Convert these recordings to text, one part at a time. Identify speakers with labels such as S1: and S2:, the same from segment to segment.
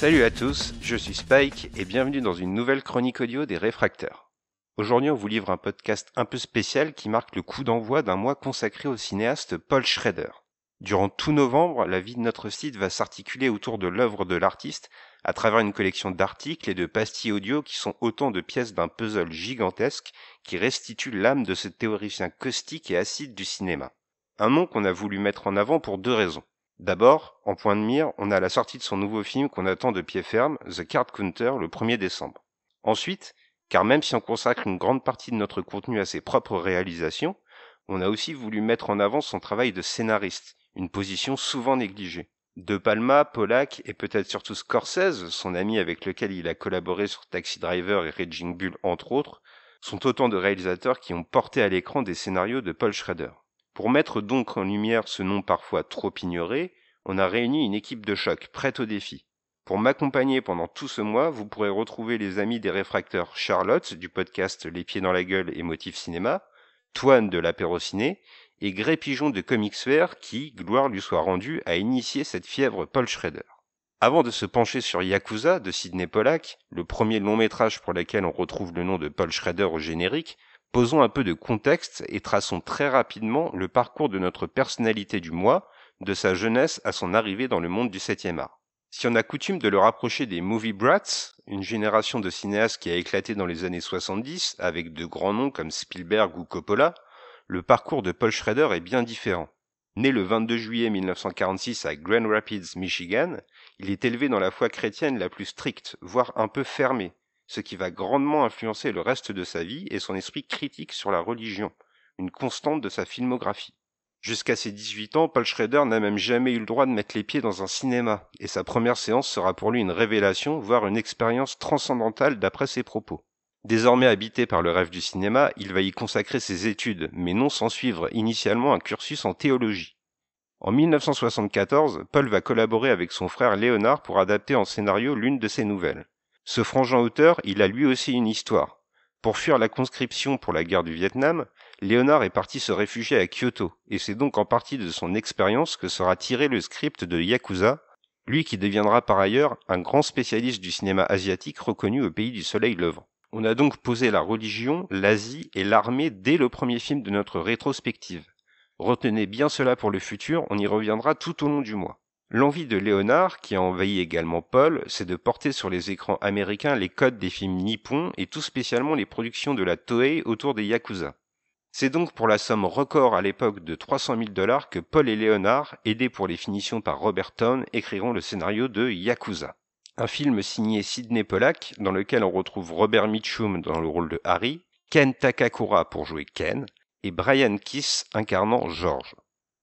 S1: Salut à tous, je suis Spike et bienvenue dans une nouvelle chronique audio des réfracteurs. Aujourd'hui on vous livre un podcast un peu spécial qui marque le coup d'envoi d'un mois consacré au cinéaste Paul Schrader. Durant tout novembre, la vie de notre site va s'articuler autour de l'œuvre de l'artiste à travers une collection d'articles et de pastilles audio qui sont autant de pièces d'un puzzle gigantesque qui restitue l'âme de ce théoricien caustique et acide du cinéma. Un nom qu'on a voulu mettre en avant pour deux raisons. D'abord, en point de mire, on a la sortie de son nouveau film qu'on attend de pied ferme, The Card Counter, le 1er décembre. Ensuite, car même si on consacre une grande partie de notre contenu à ses propres réalisations, on a aussi voulu mettre en avant son travail de scénariste, une position souvent négligée. De Palma, Pollack et peut-être surtout Scorsese, son ami avec lequel il a collaboré sur Taxi Driver et Raging Bull entre autres, sont autant de réalisateurs qui ont porté à l'écran des scénarios de Paul Schrader. Pour mettre donc en lumière ce nom parfois trop ignoré, on a réuni une équipe de choc prête au défi. Pour m'accompagner pendant tout ce mois, vous pourrez retrouver les amis des réfracteurs Charlotte du podcast Les pieds dans la gueule et Motif Cinéma, Toine de l'apéro ciné et Gré Pigeon de Comics Fair qui, gloire lui soit rendue, a initié cette fièvre Paul Schrader. Avant de se pencher sur Yakuza de Sidney Pollack, le premier long métrage pour lequel on retrouve le nom de Paul Schrader au générique, Posons un peu de contexte et traçons très rapidement le parcours de notre personnalité du mois, de sa jeunesse à son arrivée dans le monde du 7e art. Si on a coutume de le rapprocher des movie brats, une génération de cinéastes qui a éclaté dans les années 70 avec de grands noms comme Spielberg ou Coppola, le parcours de Paul Schrader est bien différent. Né le 22 juillet 1946 à Grand Rapids, Michigan, il est élevé dans la foi chrétienne la plus stricte, voire un peu fermée, ce qui va grandement influencer le reste de sa vie et son esprit critique sur la religion, une constante de sa filmographie. Jusqu'à ses 18 ans, Paul Schrader n'a même jamais eu le droit de mettre les pieds dans un cinéma, et sa première séance sera pour lui une révélation, voire une expérience transcendantale d'après ses propos. Désormais habité par le rêve du cinéma, il va y consacrer ses études, mais non sans suivre initialement un cursus en théologie. En 1974, Paul va collaborer avec son frère Léonard pour adapter en scénario l'une de ses nouvelles. Ce frangeant auteur, il a lui aussi une histoire. Pour fuir la conscription pour la guerre du Vietnam, Léonard est parti se réfugier à Kyoto, et c'est donc en partie de son expérience que sera tiré le script de Yakuza, lui qui deviendra par ailleurs un grand spécialiste du cinéma asiatique reconnu au pays du soleil levant. On a donc posé la religion, l'Asie et l'armée dès le premier film de notre rétrospective. Retenez bien cela pour le futur, on y reviendra tout au long du mois. L'envie de Léonard, qui a envahi également Paul, c'est de porter sur les écrans américains les codes des films nippons et tout spécialement les productions de la Toei autour des Yakuza. C'est donc pour la somme record à l'époque de 300 000 dollars que Paul et Léonard, aidés pour les finitions par Robert Town, écriront le scénario de Yakuza. Un film signé Sidney Pollack, dans lequel on retrouve Robert Mitchum dans le rôle de Harry, Ken Takakura pour jouer Ken, et Brian Kiss incarnant George.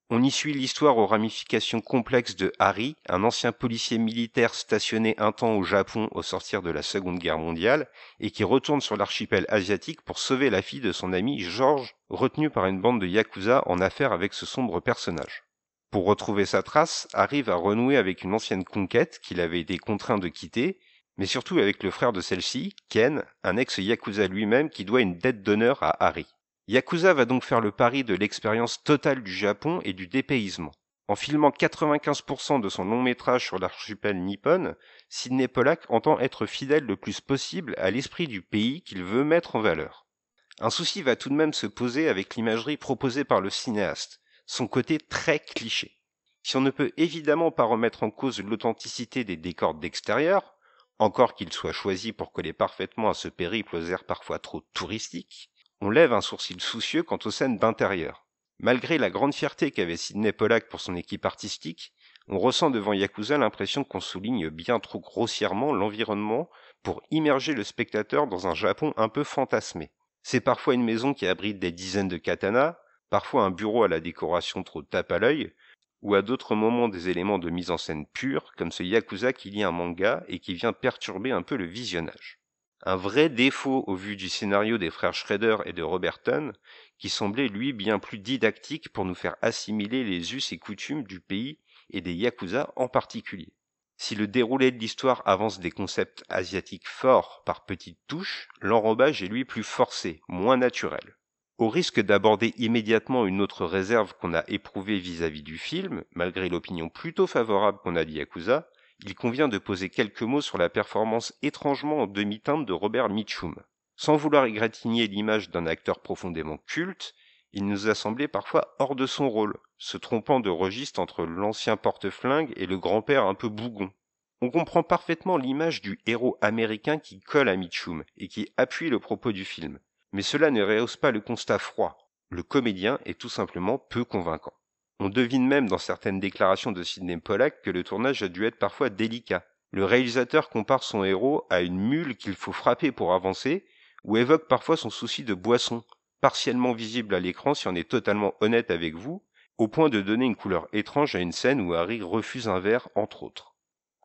S1: On y suit l'histoire aux ramifications complexes de Harry, un ancien policier militaire stationné un temps au Japon au sortir de la Seconde Guerre mondiale et qui retourne sur l'archipel asiatique pour sauver la fille de son ami George, retenu par une bande de yakuza en affaire avec ce sombre personnage. Pour retrouver sa trace, Harry va renouer avec une ancienne conquête qu'il avait été contraint de quitter, mais surtout avec le frère de celle-ci, Ken, un ex-yakuza lui-même qui doit une dette d'honneur à Harry. Yakuza va donc faire le pari de l'expérience totale du Japon et du dépaysement. En filmant 95% de son long métrage sur l'archipel nippon, Sidney Pollack entend être fidèle le plus possible à l'esprit du pays qu'il veut mettre en valeur. Un souci va tout de même se poser avec l'imagerie proposée par le cinéaste, son côté très cliché. Si on ne peut évidemment pas remettre en cause l'authenticité des décors d'extérieur, encore qu'ils soient choisis pour coller parfaitement à ce périple aux airs parfois trop touristiques, on lève un sourcil soucieux quant aux scènes d'intérieur. Malgré la grande fierté qu'avait Sidney Pollack pour son équipe artistique, on ressent devant Yakuza l'impression qu'on souligne bien trop grossièrement l'environnement pour immerger le spectateur dans un Japon un peu fantasmé. C'est parfois une maison qui abrite des dizaines de katanas, parfois un bureau à la décoration trop tape à l'œil, ou à d'autres moments des éléments de mise en scène pure, comme ce Yakuza qui lit un manga et qui vient perturber un peu le visionnage. Un vrai défaut au vu du scénario des frères Schrader et de Roberton, qui semblait lui bien plus didactique pour nous faire assimiler les us et coutumes du pays et des Yakuza en particulier. Si le déroulé de l'histoire avance des concepts asiatiques forts par petites touches, l'enrobage est lui plus forcé, moins naturel. Au risque d'aborder immédiatement une autre réserve qu'on a éprouvée vis-à-vis du film, malgré l'opinion plutôt favorable qu'on a de Yakuza, il convient de poser quelques mots sur la performance étrangement en demi-teinte de Robert Mitchum. Sans vouloir égratigner l'image d'un acteur profondément culte, il nous a semblé parfois hors de son rôle, se trompant de registre entre l'ancien porte-flingue et le grand-père un peu bougon. On comprend parfaitement l'image du héros américain qui colle à Mitchum et qui appuie le propos du film. Mais cela ne rehausse pas le constat froid. Le comédien est tout simplement peu convaincant. On devine même dans certaines déclarations de Sidney Pollack que le tournage a dû être parfois délicat. Le réalisateur compare son héros à une mule qu'il faut frapper pour avancer, ou évoque parfois son souci de boisson, partiellement visible à l'écran si on est totalement honnête avec vous, au point de donner une couleur étrange à une scène où Harry refuse un verre, entre autres.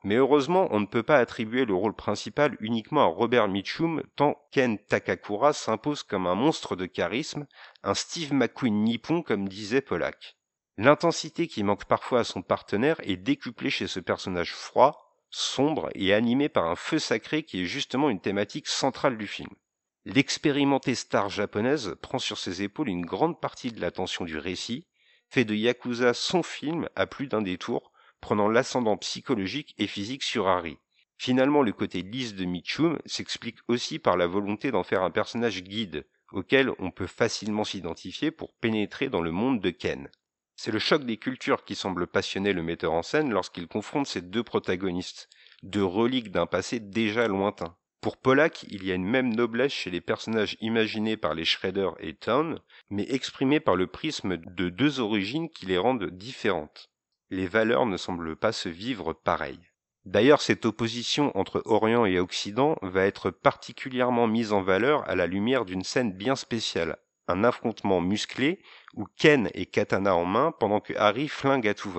S1: Mais heureusement, on ne peut pas attribuer le rôle principal uniquement à Robert Mitchum, tant Ken Takakura s'impose comme un monstre de charisme, un Steve McQueen nippon comme disait Pollack. L'intensité qui manque parfois à son partenaire est décuplée chez ce personnage froid, sombre et animé par un feu sacré qui est justement une thématique centrale du film. L'expérimentée star japonaise prend sur ses épaules une grande partie de l'attention du récit, fait de Yakuza son film à plus d'un détour, prenant l'ascendant psychologique et physique sur Harry. Finalement, le côté lisse de Mitchum s'explique aussi par la volonté d'en faire un personnage guide, auquel on peut facilement s'identifier pour pénétrer dans le monde de Ken. C'est le choc des cultures qui semble passionner le metteur en scène lorsqu'il confronte ces deux protagonistes, deux reliques d'un passé déjà lointain. Pour Pollack, il y a une même noblesse chez les personnages imaginés par les Shredder et Town, mais exprimés par le prisme de deux origines qui les rendent différentes. Les valeurs ne semblent pas se vivre pareilles. D'ailleurs, cette opposition entre Orient et Occident va être particulièrement mise en valeur à la lumière d'une scène bien spéciale, un affrontement musclé où Ken est katana en main pendant que Harry flingue à tout.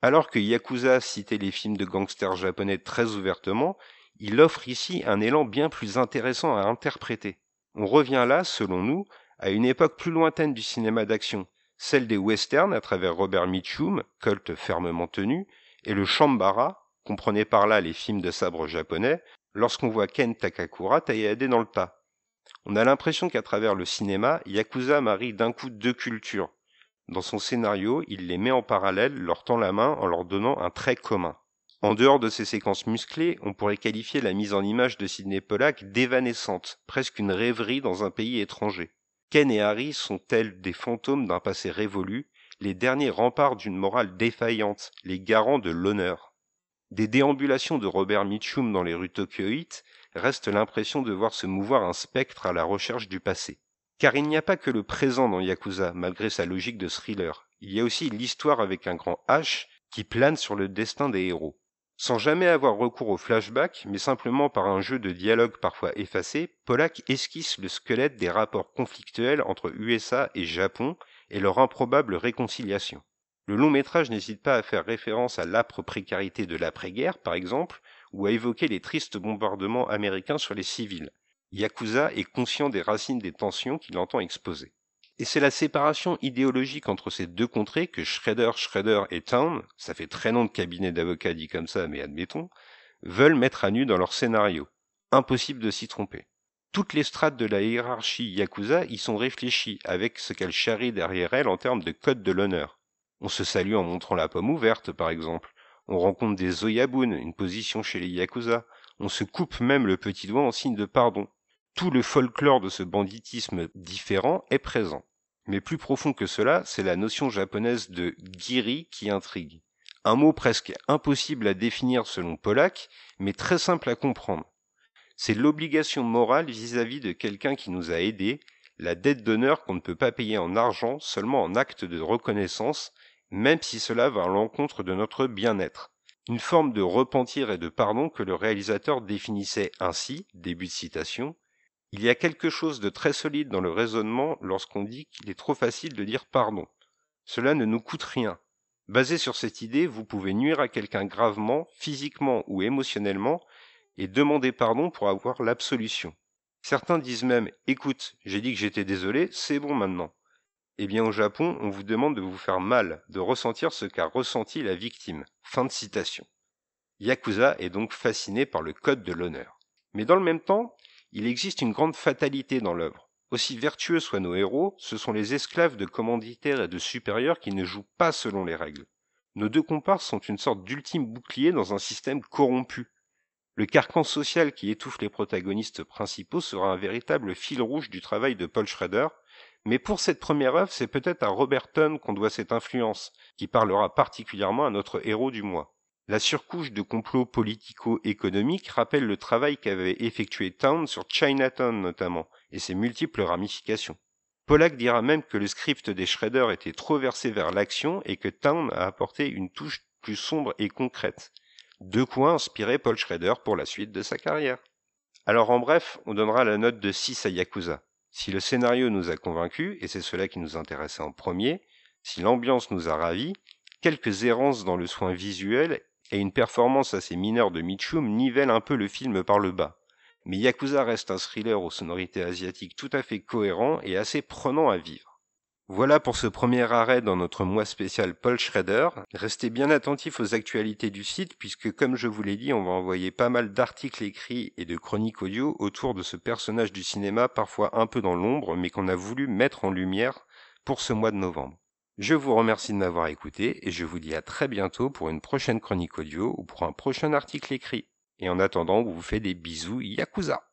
S1: Alors que Yakuza citait les films de gangsters japonais très ouvertement, il offre ici un élan bien plus intéressant à interpréter. On revient là, selon nous, à une époque plus lointaine du cinéma d'action, celle des westerns à travers Robert Mitchum, culte fermement tenu, et le Shambara, comprenez par là les films de sabre japonais, lorsqu'on voit Ken Takakura tailladé dans le tas. On a l'impression qu'à travers le cinéma, Yakuza marie d'un coup deux cultures. Dans son scénario, il les met en parallèle, leur tend la main en leur donnant un trait commun. En dehors de ces séquences musclées, on pourrait qualifier la mise en image de Sidney Pollack d'évanescente, presque une rêverie dans un pays étranger. Ken et Harry sont tels des fantômes d'un passé révolu, les derniers remparts d'une morale défaillante, les garants de l'honneur? Des déambulations de Robert Mitchum dans les rues tokyoïtes reste l'impression de voir se mouvoir un spectre à la recherche du passé. Car il n'y a pas que le présent dans Yakuza, malgré sa logique de thriller. Il y a aussi l'histoire avec un grand H qui plane sur le destin des héros. Sans jamais avoir recours au flashback, mais simplement par un jeu de dialogue parfois effacé, Pollack esquisse le squelette des rapports conflictuels entre USA et Japon et leur improbable réconciliation. Le long métrage n'hésite pas à faire référence à l'âpre précarité de l'après-guerre, par exemple, ou à évoquer les tristes bombardements américains sur les civils. Yakuza est conscient des racines des tensions qu'il entend exposer. Et c'est la séparation idéologique entre ces deux contrées que Schroeder, Schroeder et Town, ça fait très long de cabinet d'avocats dit comme ça, mais admettons, veulent mettre à nu dans leur scénario. Impossible de s'y tromper. Toutes les strates de la hiérarchie Yakuza y sont réfléchies avec ce qu'elle charrie derrière elle en termes de code de l'honneur. On se salue en montrant la pomme ouverte, par exemple. On rencontre des Oyabun, une position chez les Yakuza. On se coupe même le petit doigt en signe de pardon. Tout le folklore de ce banditisme différent est présent. Mais plus profond que cela, c'est la notion japonaise de giri qui intrigue. Un mot presque impossible à définir selon Pollack, mais très simple à comprendre. C'est l'obligation morale vis-à-vis de quelqu'un qui nous a aidés, la dette d'honneur qu'on ne peut pas payer en argent, seulement en acte de reconnaissance, même si cela va à l'encontre de notre bien-être. Une forme de repentir et de pardon que le réalisateur définissait ainsi, début de citation, il y a quelque chose de très solide dans le raisonnement lorsqu'on dit qu'il est trop facile de dire pardon. Cela ne nous coûte rien. Basé sur cette idée, vous pouvez nuire à quelqu'un gravement, physiquement ou émotionnellement, et demander pardon pour avoir l'absolution. Certains disent même Écoute, j'ai dit que j'étais désolé, c'est bon maintenant. Eh bien au Japon, on vous demande de vous faire mal, de ressentir ce qu'a ressenti la victime. Fin de citation. Yakuza est donc fasciné par le code de l'honneur. Mais dans le même temps, il existe une grande fatalité dans l'œuvre. Aussi vertueux soient nos héros, ce sont les esclaves de commanditaires et de supérieurs qui ne jouent pas selon les règles. Nos deux comparses sont une sorte d'ultime bouclier dans un système corrompu. Le carcan social qui étouffe les protagonistes principaux sera un véritable fil rouge du travail de Paul Schrader, mais pour cette première œuvre, c'est peut-être à Roberton qu'on doit cette influence, qui parlera particulièrement à notre héros du mois. La surcouche de complot politico-économique rappelle le travail qu'avait effectué Town sur Chinatown notamment, et ses multiples ramifications. Pollack dira même que le script des Schrader était trop versé vers l'action et que Town a apporté une touche plus sombre et concrète. De quoi inspirer Paul Schrader pour la suite de sa carrière. Alors en bref, on donnera la note de 6 à Yakuza. Si le scénario nous a convaincus, et c'est cela qui nous intéressait en premier, si l'ambiance nous a ravis, quelques errances dans le soin visuel et une performance assez mineure de Mitchum nivellent un peu le film par le bas. Mais Yakuza reste un thriller aux sonorités asiatiques tout à fait cohérent et assez prenant à vivre. Voilà pour ce premier arrêt dans notre mois spécial Paul Schrader. Restez bien attentifs aux actualités du site puisque comme je vous l'ai dit, on va envoyer pas mal d'articles écrits et de chroniques audio autour de ce personnage du cinéma parfois un peu dans l'ombre mais qu'on a voulu mettre en lumière pour ce mois de novembre. Je vous remercie de m'avoir écouté et je vous dis à très bientôt pour une prochaine chronique audio ou pour un prochain article écrit. Et en attendant, on vous fait des bisous Yakuza